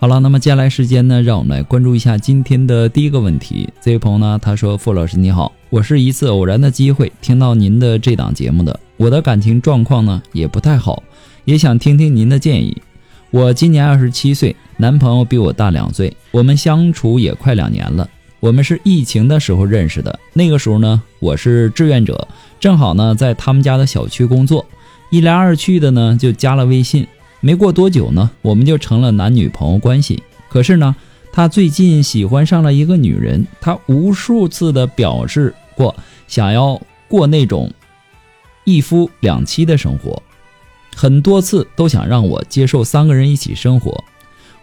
好了，那么接下来时间呢，让我们来关注一下今天的第一个问题。这位朋友呢，他说：“傅老师你好，我是一次偶然的机会听到您的这档节目的，我的感情状况呢也不太好，也想听听您的建议。我今年二十七岁，男朋友比我大两岁，我们相处也快两年了。我们是疫情的时候认识的，那个时候呢，我是志愿者，正好呢在他们家的小区工作，一来二去的呢就加了微信。”没过多久呢，我们就成了男女朋友关系。可是呢，他最近喜欢上了一个女人，他无数次的表示过想要过那种一夫两妻的生活，很多次都想让我接受三个人一起生活。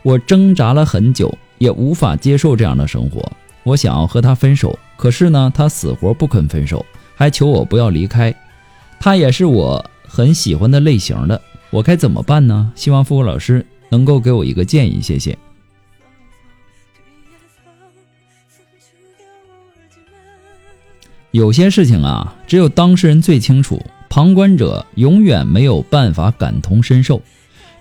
我挣扎了很久，也无法接受这样的生活。我想要和他分手，可是呢，他死活不肯分手，还求我不要离开。他也是我很喜欢的类型的。我该怎么办呢？希望付老师能够给我一个建议，谢谢。有些事情啊，只有当事人最清楚，旁观者永远没有办法感同身受。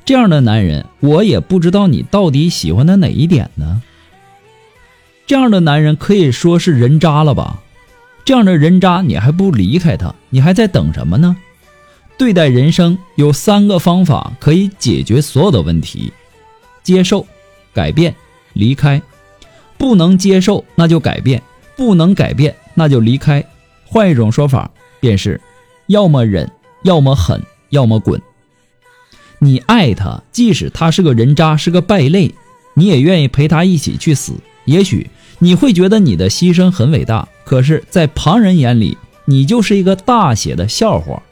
这样的男人，我也不知道你到底喜欢他哪一点呢？这样的男人可以说是人渣了吧？这样的人渣，你还不离开他？你还在等什么呢？对待人生有三个方法可以解决所有的问题：接受、改变、离开。不能接受，那就改变；不能改变，那就离开。换一种说法，便是要么忍，要么狠，要么滚。你爱他，即使他是个人渣，是个败类，你也愿意陪他一起去死。也许你会觉得你的牺牲很伟大，可是，在旁人眼里，你就是一个大写的笑话。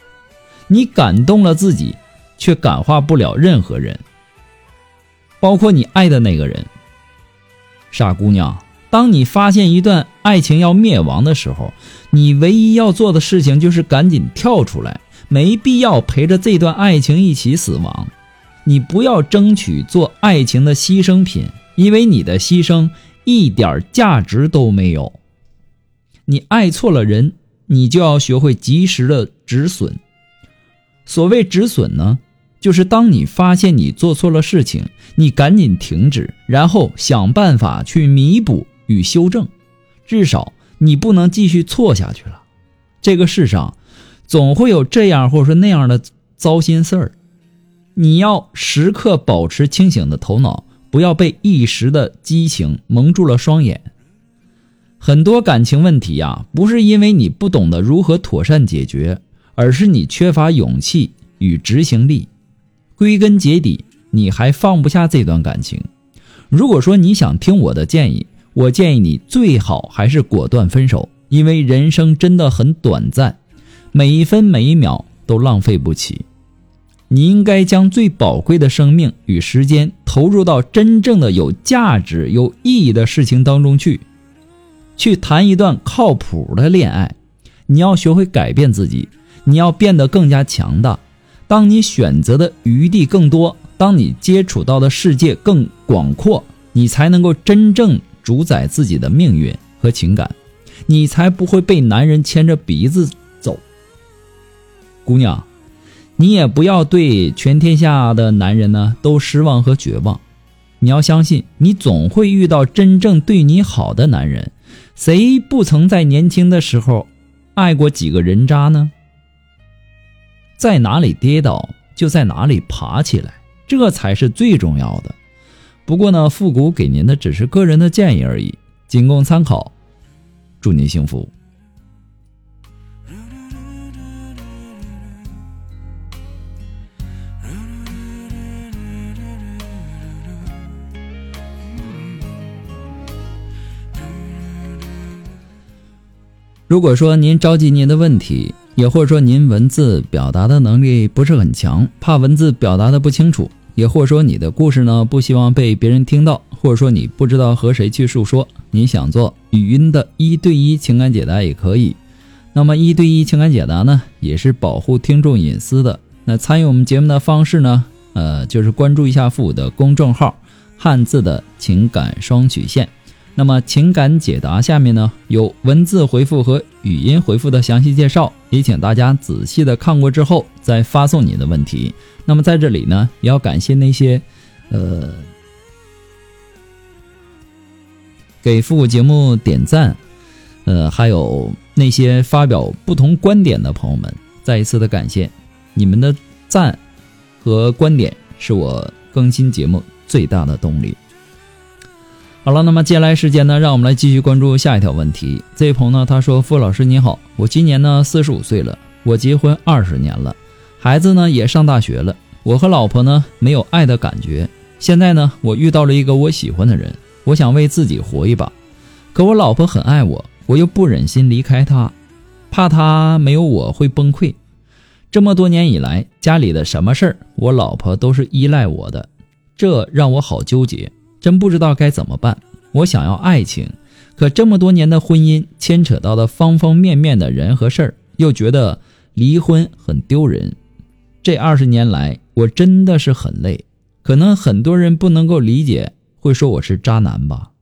你感动了自己，却感化不了任何人，包括你爱的那个人。傻姑娘，当你发现一段爱情要灭亡的时候，你唯一要做的事情就是赶紧跳出来，没必要陪着这段爱情一起死亡。你不要争取做爱情的牺牲品，因为你的牺牲一点价值都没有。你爱错了人，你就要学会及时的止损。所谓止损呢，就是当你发现你做错了事情，你赶紧停止，然后想办法去弥补与修正。至少你不能继续错下去了。这个世上总会有这样或者说那样的糟心事儿，你要时刻保持清醒的头脑，不要被一时的激情蒙住了双眼。很多感情问题呀，不是因为你不懂得如何妥善解决。而是你缺乏勇气与执行力，归根结底，你还放不下这段感情。如果说你想听我的建议，我建议你最好还是果断分手，因为人生真的很短暂，每一分每一秒都浪费不起。你应该将最宝贵的生命与时间投入到真正的有价值、有意义的事情当中去，去谈一段靠谱的恋爱。你要学会改变自己。你要变得更加强大。当你选择的余地更多，当你接触到的世界更广阔，你才能够真正主宰自己的命运和情感，你才不会被男人牵着鼻子走。姑娘，你也不要对全天下的男人呢都失望和绝望。你要相信，你总会遇到真正对你好的男人。谁不曾在年轻的时候爱过几个人渣呢？在哪里跌倒，就在哪里爬起来，这才是最重要的。不过呢，复古给您的只是个人的建议而已，仅供参考。祝您幸福。如果说您着急您的问题，也或者说您文字表达的能力不是很强，怕文字表达的不清楚，也或者说你的故事呢不希望被别人听到，或者说你不知道和谁去诉说，你想做语音的一对一情感解答也可以。那么一对一情感解答呢，也是保护听众隐私的。那参与我们节目的方式呢，呃，就是关注一下父母的公众号“汉字的情感双曲线”。那么情感解答下面呢有文字回复和语音回复的详细介绍，也请大家仔细的看过之后再发送你的问题。那么在这里呢，也要感谢那些，呃，给复古节目点赞，呃，还有那些发表不同观点的朋友们，再一次的感谢你们的赞和观点，是我更新节目最大的动力。好了，那么接下来时间呢，让我们来继续关注下一条问题。这位朋友呢，他说：“傅老师你好，我今年呢四十五岁了，我结婚二十年了，孩子呢也上大学了，我和老婆呢没有爱的感觉。现在呢，我遇到了一个我喜欢的人，我想为自己活一把，可我老婆很爱我，我又不忍心离开她，怕她没有我会崩溃。这么多年以来，家里的什么事儿，我老婆都是依赖我的，这让我好纠结。”真不知道该怎么办。我想要爱情，可这么多年的婚姻牵扯到的方方面面的人和事儿，又觉得离婚很丢人。这二十年来，我真的是很累。可能很多人不能够理解，会说我是渣男吧。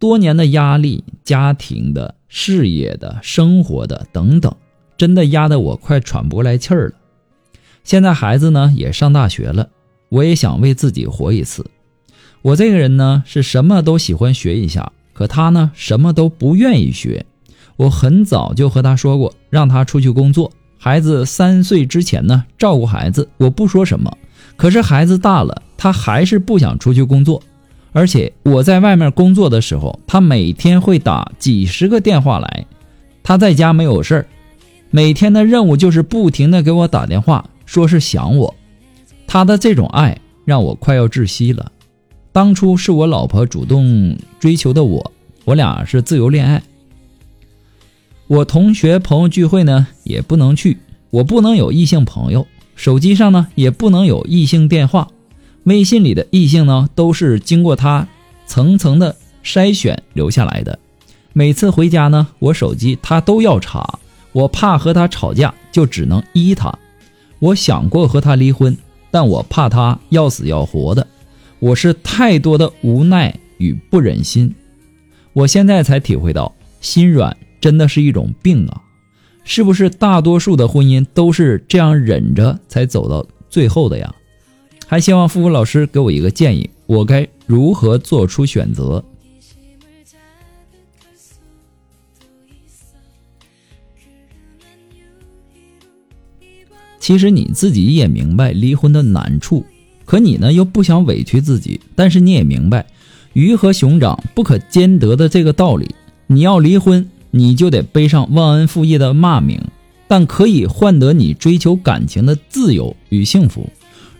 多年的压力，家庭的、事业的、生活的等等，真的压得我快喘不过来气儿了。现在孩子呢也上大学了，我也想为自己活一次。我这个人呢，是什么都喜欢学一下，可他呢，什么都不愿意学。我很早就和他说过，让他出去工作。孩子三岁之前呢，照顾孩子，我不说什么。可是孩子大了，他还是不想出去工作。而且我在外面工作的时候，他每天会打几十个电话来。他在家没有事儿，每天的任务就是不停的给我打电话，说是想我。他的这种爱让我快要窒息了。当初是我老婆主动追求的我，我俩是自由恋爱。我同学朋友聚会呢也不能去，我不能有异性朋友，手机上呢也不能有异性电话，微信里的异性呢都是经过他层层的筛选留下来的。每次回家呢，我手机他都要查，我怕和他吵架，就只能依他。我想过和他离婚，但我怕他要死要活的。我是太多的无奈与不忍心，我现在才体会到，心软真的是一种病啊！是不是大多数的婚姻都是这样忍着才走到最后的呀？还希望付付老师给我一个建议，我该如何做出选择？其实你自己也明白离婚的难处。可你呢，又不想委屈自己，但是你也明白，鱼和熊掌不可兼得的这个道理。你要离婚，你就得背上忘恩负义的骂名，但可以换得你追求感情的自由与幸福。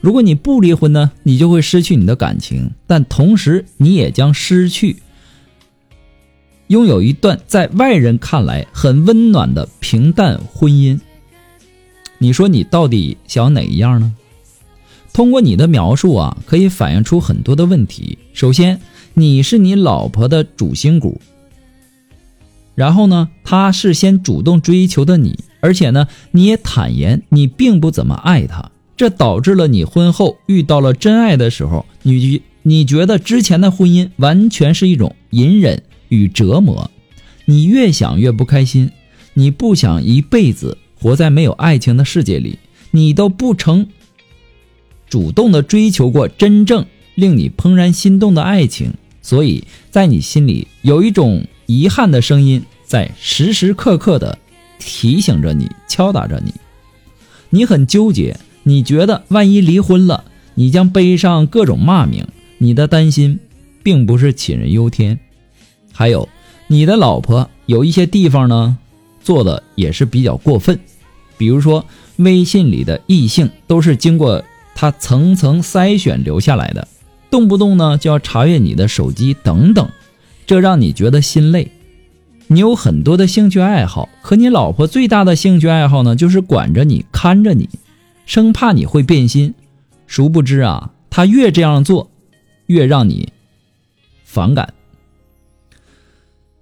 如果你不离婚呢，你就会失去你的感情，但同时你也将失去拥有一段在外人看来很温暖的平淡婚姻。你说你到底想哪一样呢？通过你的描述啊，可以反映出很多的问题。首先，你是你老婆的主心骨，然后呢，她是先主动追求的你，而且呢，你也坦言你并不怎么爱她，这导致了你婚后遇到了真爱的时候，你你觉得之前的婚姻完全是一种隐忍与折磨，你越想越不开心，你不想一辈子活在没有爱情的世界里，你都不成。主动的追求过真正令你怦然心动的爱情，所以在你心里有一种遗憾的声音在时时刻刻的提醒着你，敲打着你。你很纠结，你觉得万一离婚了，你将背上各种骂名，你的担心并不是杞人忧天。还有，你的老婆有一些地方呢，做的也是比较过分，比如说微信里的异性都是经过他层层筛选留下来的，动不动呢就要查阅你的手机等等，这让你觉得心累。你有很多的兴趣爱好，可你老婆最大的兴趣爱好呢，就是管着你，看着你，生怕你会变心。殊不知啊，她越这样做，越让你反感。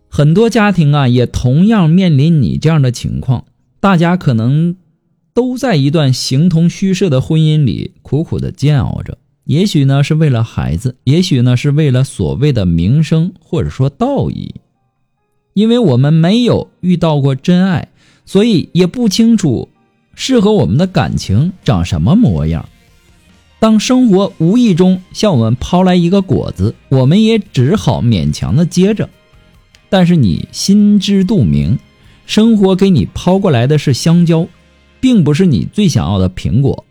很多家庭啊，也同样面临你这样的情况，大家可能都在一段形同虚设的婚姻里苦苦的煎熬着。也许呢，是为了孩子，也许呢，是为了所谓的名声，或者说道义。因为我们没有遇到过真爱，所以也不清楚适合我们的感情长什么模样。当生活无意中向我们抛来一个果子，我们也只好勉强的接着。但是你心知肚明，生活给你抛过来的是香蕉，并不是你最想要的苹果。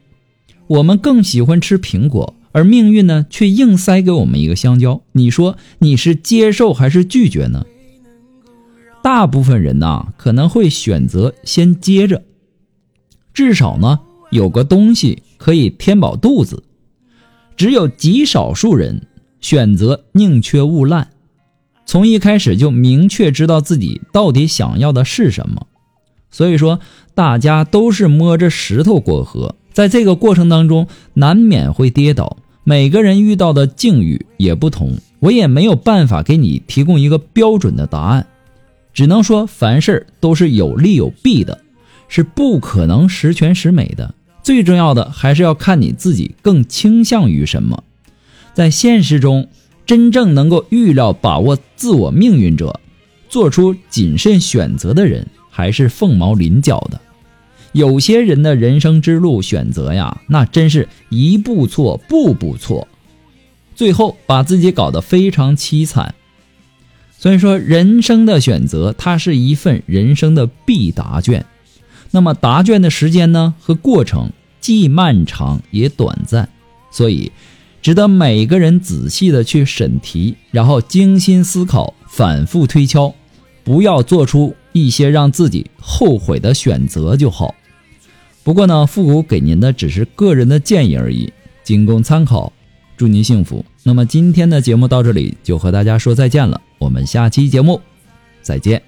我们更喜欢吃苹果，而命运呢，却硬塞给我们一个香蕉。你说你是接受还是拒绝呢？大部分人呐，可能会选择先接着，至少呢有个东西可以填饱肚子。只有极少数人选择宁缺毋滥，从一开始就明确知道自己到底想要的是什么。所以说，大家都是摸着石头过河，在这个过程当中难免会跌倒。每个人遇到的境遇也不同，我也没有办法给你提供一个标准的答案。只能说凡事都是有利有弊的，是不可能十全十美的。最重要的还是要看你自己更倾向于什么。在现实中，真正能够预料、把握自我命运者，做出谨慎选择的人，还是凤毛麟角的。有些人的人生之路选择呀，那真是一步错，步步错，最后把自己搞得非常凄惨。所以说，人生的选择，它是一份人生的必答卷。那么答卷的时间呢和过程既漫长也短暂，所以值得每个人仔细的去审题，然后精心思考，反复推敲，不要做出一些让自己后悔的选择就好。不过呢，复古给您的只是个人的建议而已，仅供参考。祝您幸福。那么今天的节目到这里就和大家说再见了。我们下期节目再见。